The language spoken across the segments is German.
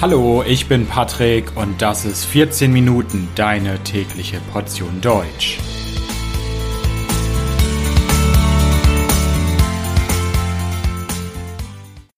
Hallo, ich bin Patrick und das ist 14 Minuten deine tägliche Portion Deutsch.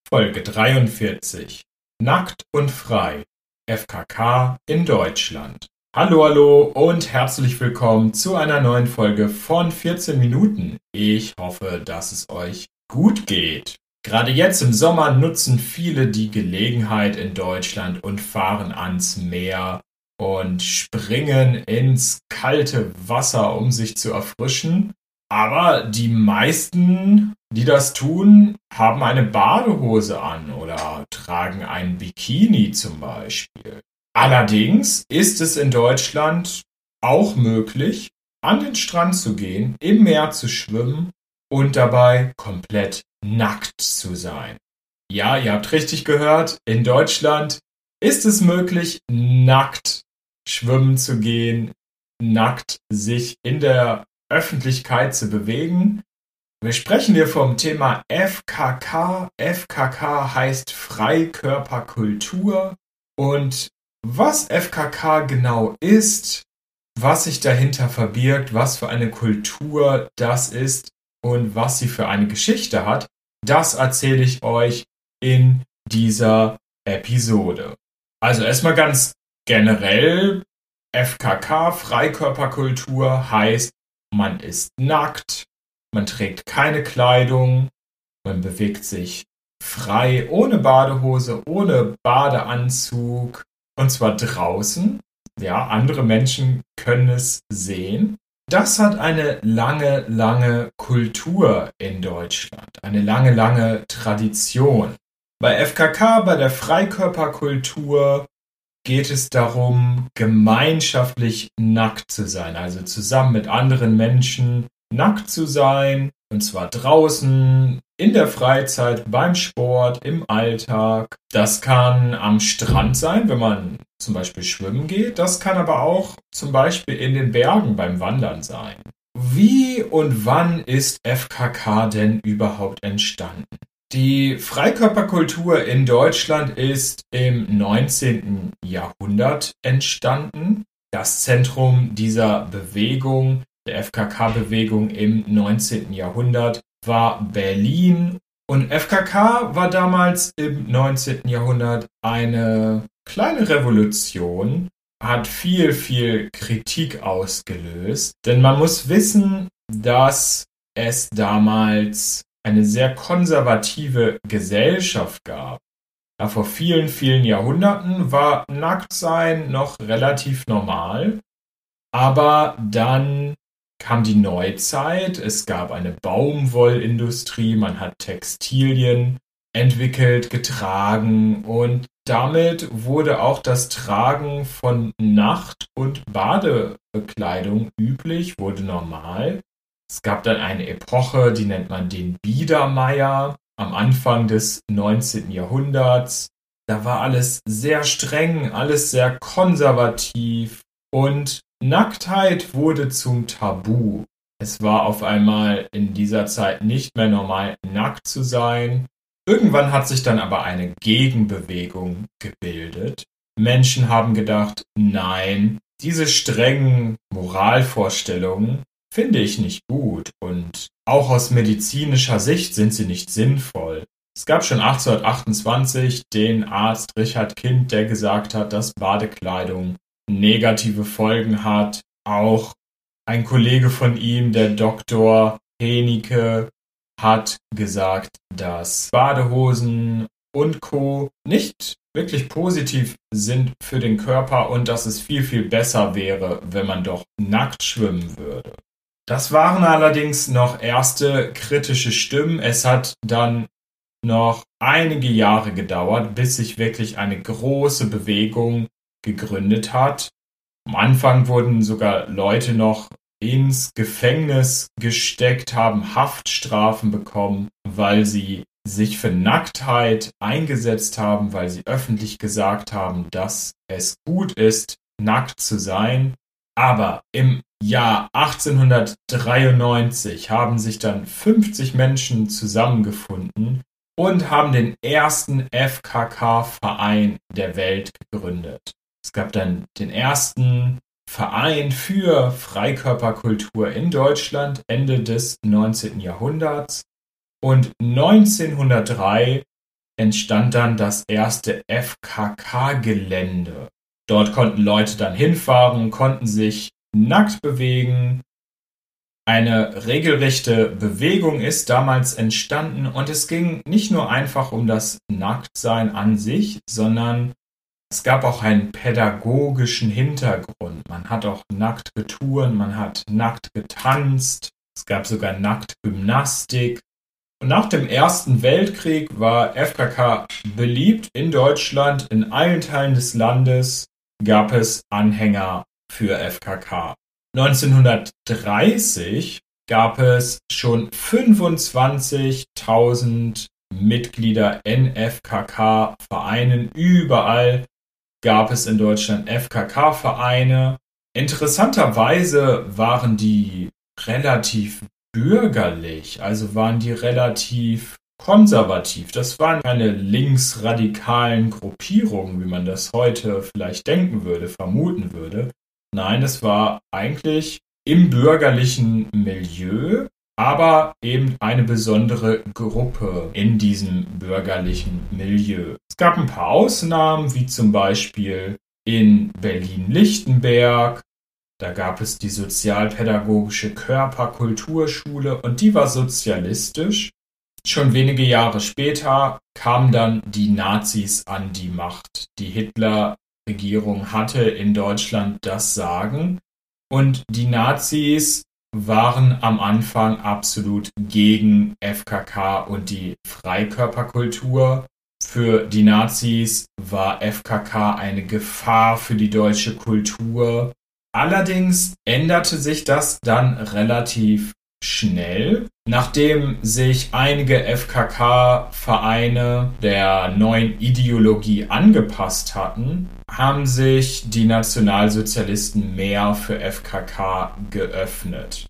Folge 43 Nackt und frei FKK in Deutschland. Hallo, hallo und herzlich willkommen zu einer neuen Folge von 14 Minuten. Ich hoffe, dass es euch gut geht. Gerade jetzt im Sommer nutzen viele die Gelegenheit in Deutschland und fahren ans Meer und springen ins kalte Wasser, um sich zu erfrischen. Aber die meisten, die das tun, haben eine Badehose an oder tragen ein Bikini zum Beispiel. Allerdings ist es in Deutschland auch möglich, an den Strand zu gehen, im Meer zu schwimmen und dabei komplett nackt zu sein. Ja, ihr habt richtig gehört, in Deutschland ist es möglich, nackt schwimmen zu gehen, nackt sich in der Öffentlichkeit zu bewegen. Wir sprechen hier vom Thema FKK. FKK heißt Freikörperkultur. Und was FKK genau ist, was sich dahinter verbirgt, was für eine Kultur das ist, und was sie für eine Geschichte hat, das erzähle ich euch in dieser Episode. Also erstmal ganz generell, FKK, Freikörperkultur, heißt, man ist nackt, man trägt keine Kleidung, man bewegt sich frei, ohne Badehose, ohne Badeanzug, und zwar draußen. Ja, andere Menschen können es sehen. Das hat eine lange, lange Kultur in Deutschland, eine lange, lange Tradition. Bei FKK, bei der Freikörperkultur, geht es darum, gemeinschaftlich nackt zu sein, also zusammen mit anderen Menschen nackt zu sein, und zwar draußen, in der Freizeit, beim Sport, im Alltag. Das kann am Strand sein, wenn man zum Beispiel schwimmen geht. Das kann aber auch zum Beispiel in den Bergen beim Wandern sein. Wie und wann ist FKK denn überhaupt entstanden? Die Freikörperkultur in Deutschland ist im 19. Jahrhundert entstanden. Das Zentrum dieser Bewegung, der FKK-Bewegung im 19. Jahrhundert, war Berlin und FKK war damals im 19. Jahrhundert eine kleine Revolution, hat viel, viel Kritik ausgelöst. Denn man muss wissen, dass es damals eine sehr konservative Gesellschaft gab. Ja, vor vielen, vielen Jahrhunderten war Nacktsein noch relativ normal. Aber dann kam die Neuzeit, es gab eine Baumwollindustrie, man hat Textilien entwickelt, getragen und damit wurde auch das Tragen von Nacht- und Badebekleidung üblich, wurde normal. Es gab dann eine Epoche, die nennt man den Biedermeier am Anfang des 19. Jahrhunderts. Da war alles sehr streng, alles sehr konservativ und Nacktheit wurde zum Tabu. Es war auf einmal in dieser Zeit nicht mehr normal, nackt zu sein. Irgendwann hat sich dann aber eine Gegenbewegung gebildet. Menschen haben gedacht, nein, diese strengen Moralvorstellungen finde ich nicht gut und auch aus medizinischer Sicht sind sie nicht sinnvoll. Es gab schon 1828 den Arzt Richard Kind, der gesagt hat, dass Badekleidung negative Folgen hat. Auch ein Kollege von ihm, der Doktor Henike, hat gesagt, dass Badehosen und Co. nicht wirklich positiv sind für den Körper und dass es viel, viel besser wäre, wenn man doch nackt schwimmen würde. Das waren allerdings noch erste kritische Stimmen. Es hat dann noch einige Jahre gedauert, bis sich wirklich eine große Bewegung gegründet hat. Am Anfang wurden sogar Leute noch ins Gefängnis gesteckt, haben Haftstrafen bekommen, weil sie sich für Nacktheit eingesetzt haben, weil sie öffentlich gesagt haben, dass es gut ist, nackt zu sein. Aber im Jahr 1893 haben sich dann 50 Menschen zusammengefunden und haben den ersten FKK-Verein der Welt gegründet. Es gab dann den ersten Verein für Freikörperkultur in Deutschland Ende des 19. Jahrhunderts und 1903 entstand dann das erste FKK-Gelände. Dort konnten Leute dann hinfahren, konnten sich nackt bewegen, eine regelrechte Bewegung ist damals entstanden und es ging nicht nur einfach um das Nacktsein an sich, sondern es gab auch einen pädagogischen Hintergrund. Man hat auch nackt getouren, man hat nackt getanzt, es gab sogar Nacktgymnastik. Und nach dem Ersten Weltkrieg war FKK beliebt in Deutschland, in allen Teilen des Landes gab es Anhänger für FKK. 1930 gab es schon 25.000 Mitglieder in FKK-Vereinen. Überall gab es in Deutschland FKK-Vereine. Interessanterweise waren die relativ bürgerlich, also waren die relativ konservativ. Das waren keine linksradikalen Gruppierungen, wie man das heute vielleicht denken würde, vermuten würde, Nein, es war eigentlich im bürgerlichen Milieu, aber eben eine besondere Gruppe in diesem bürgerlichen Milieu. Es gab ein paar Ausnahmen, wie zum Beispiel in Berlin-Lichtenberg. Da gab es die sozialpädagogische Körperkulturschule und die war sozialistisch. Schon wenige Jahre später kamen dann die Nazis an die Macht. Die Hitler Regierung hatte in Deutschland das Sagen. Und die Nazis waren am Anfang absolut gegen FKK und die Freikörperkultur. Für die Nazis war FKK eine Gefahr für die deutsche Kultur. Allerdings änderte sich das dann relativ schnell, nachdem sich einige FKK-Vereine der neuen Ideologie angepasst hatten, haben sich die Nationalsozialisten mehr für FKK geöffnet.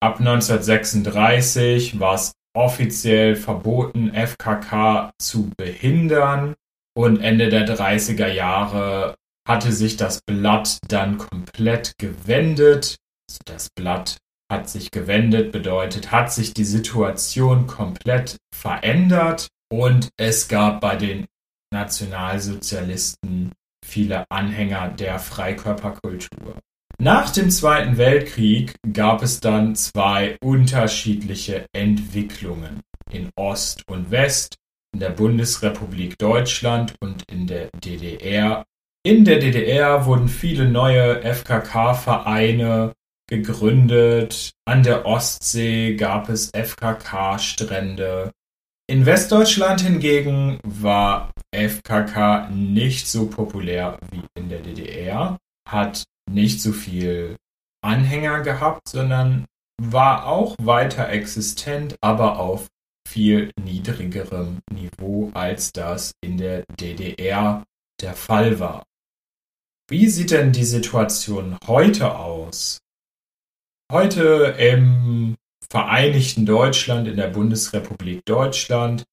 Ab 1936 war es offiziell verboten, FKK zu behindern und Ende der 30er Jahre hatte sich das Blatt dann komplett gewendet. Also das Blatt hat sich gewendet, bedeutet, hat sich die Situation komplett verändert und es gab bei den Nationalsozialisten viele Anhänger der Freikörperkultur. Nach dem Zweiten Weltkrieg gab es dann zwei unterschiedliche Entwicklungen in Ost und West, in der Bundesrepublik Deutschland und in der DDR. In der DDR wurden viele neue FKK-Vereine gegründet. An der Ostsee gab es FKK-Strände. In Westdeutschland hingegen war FKK nicht so populär wie in der DDR, hat nicht so viel Anhänger gehabt, sondern war auch weiter existent, aber auf viel niedrigerem Niveau, als das in der DDR der Fall war. Wie sieht denn die Situation heute aus? Heute im Vereinigten Deutschland, in der Bundesrepublik Deutschland,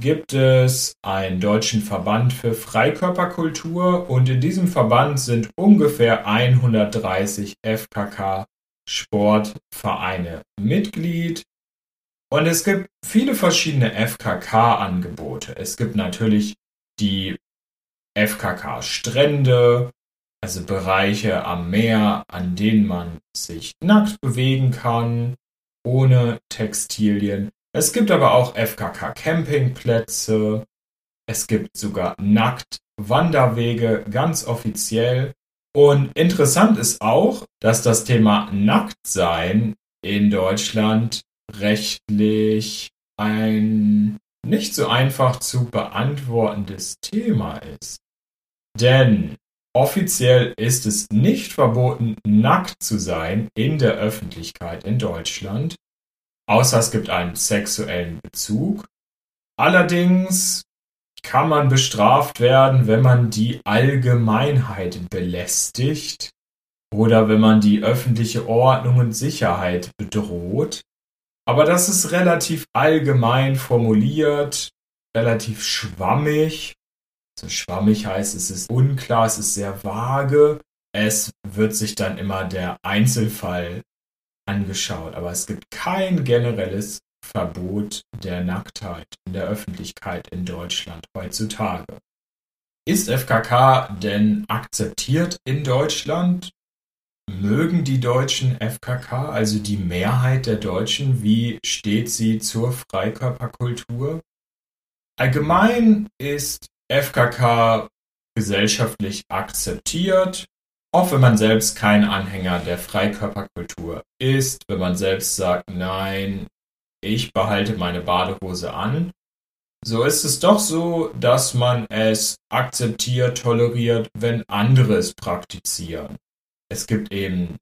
gibt es einen deutschen Verband für Freikörperkultur und in diesem Verband sind ungefähr 130 FKK Sportvereine Mitglied. Und es gibt viele verschiedene FKK-Angebote. Es gibt natürlich die FKK-Strände, also Bereiche am Meer, an denen man sich nackt bewegen kann, ohne Textilien. Es gibt aber auch FKK Campingplätze. Es gibt sogar nackt Wanderwege, ganz offiziell. Und interessant ist auch, dass das Thema Nacktsein in Deutschland rechtlich ein nicht so einfach zu beantwortendes Thema ist. Denn Offiziell ist es nicht verboten, nackt zu sein in der Öffentlichkeit in Deutschland, außer es gibt einen sexuellen Bezug. Allerdings kann man bestraft werden, wenn man die Allgemeinheit belästigt oder wenn man die öffentliche Ordnung und Sicherheit bedroht. Aber das ist relativ allgemein formuliert relativ schwammig. Schwammig heißt, es ist unklar, es ist sehr vage. Es wird sich dann immer der Einzelfall angeschaut, aber es gibt kein generelles Verbot der Nacktheit in der Öffentlichkeit in Deutschland heutzutage. Ist FKK denn akzeptiert in Deutschland? Mögen die Deutschen FKK, also die Mehrheit der Deutschen? Wie steht sie zur Freikörperkultur? Allgemein ist FKK gesellschaftlich akzeptiert, auch wenn man selbst kein Anhänger der Freikörperkultur ist, wenn man selbst sagt, nein, ich behalte meine Badehose an, so ist es doch so, dass man es akzeptiert, toleriert, wenn andere es praktizieren. Es gibt eben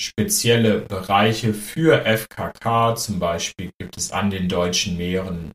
spezielle Bereiche für FKK, zum Beispiel gibt es an den deutschen Meeren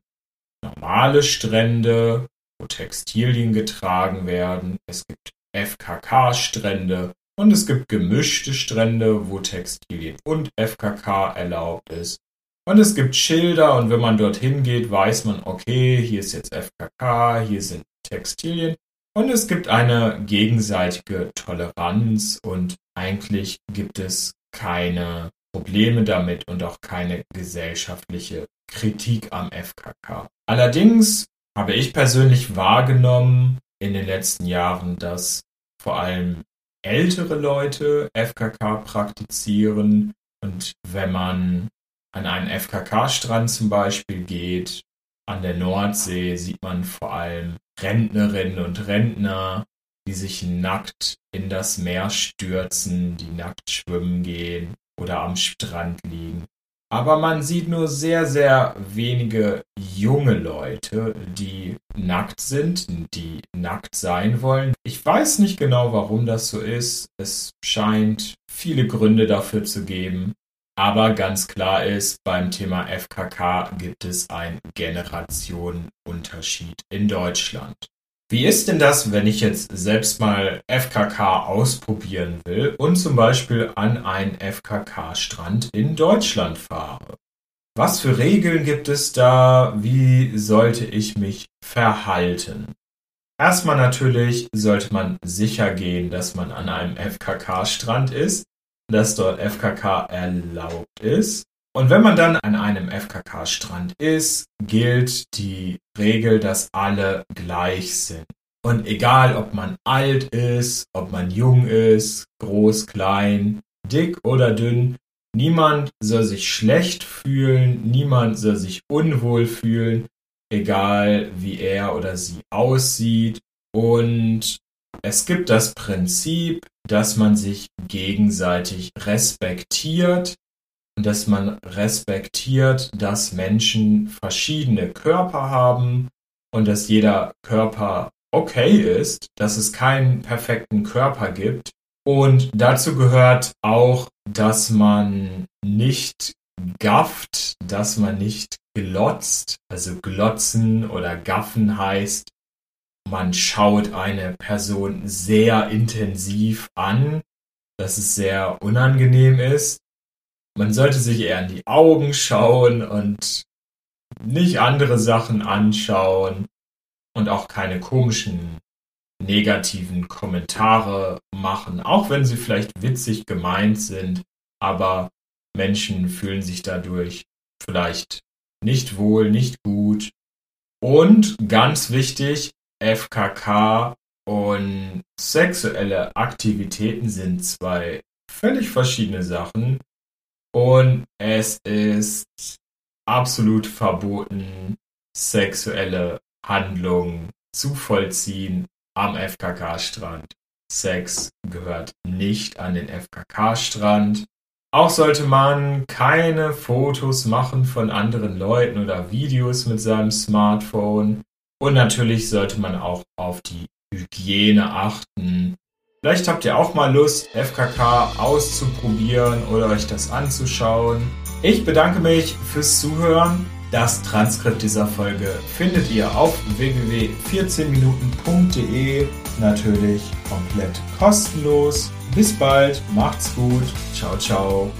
normale Strände, Textilien getragen werden. Es gibt FKK-Strände und es gibt gemischte Strände, wo Textilien und FKK erlaubt ist. Und es gibt Schilder und wenn man dorthin geht, weiß man, okay, hier ist jetzt FKK, hier sind Textilien. Und es gibt eine gegenseitige Toleranz und eigentlich gibt es keine Probleme damit und auch keine gesellschaftliche Kritik am FKK. Allerdings habe ich persönlich wahrgenommen in den letzten Jahren, dass vor allem ältere Leute FKK praktizieren und wenn man an einen FKK-Strand zum Beispiel geht, an der Nordsee sieht man vor allem Rentnerinnen und Rentner, die sich nackt in das Meer stürzen, die nackt schwimmen gehen oder am Strand liegen. Aber man sieht nur sehr, sehr wenige junge Leute, die nackt sind, die nackt sein wollen. Ich weiß nicht genau, warum das so ist. Es scheint viele Gründe dafür zu geben. Aber ganz klar ist, beim Thema FKK gibt es einen Generationenunterschied in Deutschland. Wie ist denn das, wenn ich jetzt selbst mal FKK ausprobieren will und zum Beispiel an einen FKK-Strand in Deutschland fahre? Was für Regeln gibt es da? Wie sollte ich mich verhalten? Erstmal natürlich sollte man sicher gehen, dass man an einem FKK-Strand ist dass dort FKK erlaubt ist. Und wenn man dann an einem FKK-Strand ist, gilt die Regel, dass alle gleich sind. Und egal, ob man alt ist, ob man jung ist, groß, klein, dick oder dünn, niemand soll sich schlecht fühlen, niemand soll sich unwohl fühlen, egal wie er oder sie aussieht. Und es gibt das Prinzip, dass man sich gegenseitig respektiert dass man respektiert, dass Menschen verschiedene Körper haben und dass jeder Körper okay ist, dass es keinen perfekten Körper gibt. Und dazu gehört auch, dass man nicht gafft, dass man nicht glotzt. Also glotzen oder gaffen heißt, man schaut eine Person sehr intensiv an, dass es sehr unangenehm ist. Man sollte sich eher in die Augen schauen und nicht andere Sachen anschauen und auch keine komischen negativen Kommentare machen, auch wenn sie vielleicht witzig gemeint sind, aber Menschen fühlen sich dadurch vielleicht nicht wohl, nicht gut. Und ganz wichtig, FKK und sexuelle Aktivitäten sind zwei völlig verschiedene Sachen und es ist absolut verboten, sexuelle Handlungen zu vollziehen am FKK-Strand. Sex gehört nicht an den FKK-Strand. Auch sollte man keine Fotos machen von anderen Leuten oder Videos mit seinem Smartphone. Und natürlich sollte man auch auf die Hygiene achten. Vielleicht habt ihr auch mal Lust, FKK auszuprobieren oder euch das anzuschauen. Ich bedanke mich fürs Zuhören. Das Transkript dieser Folge findet ihr auf www.14minuten.de. Natürlich komplett kostenlos. Bis bald, macht's gut. Ciao, ciao.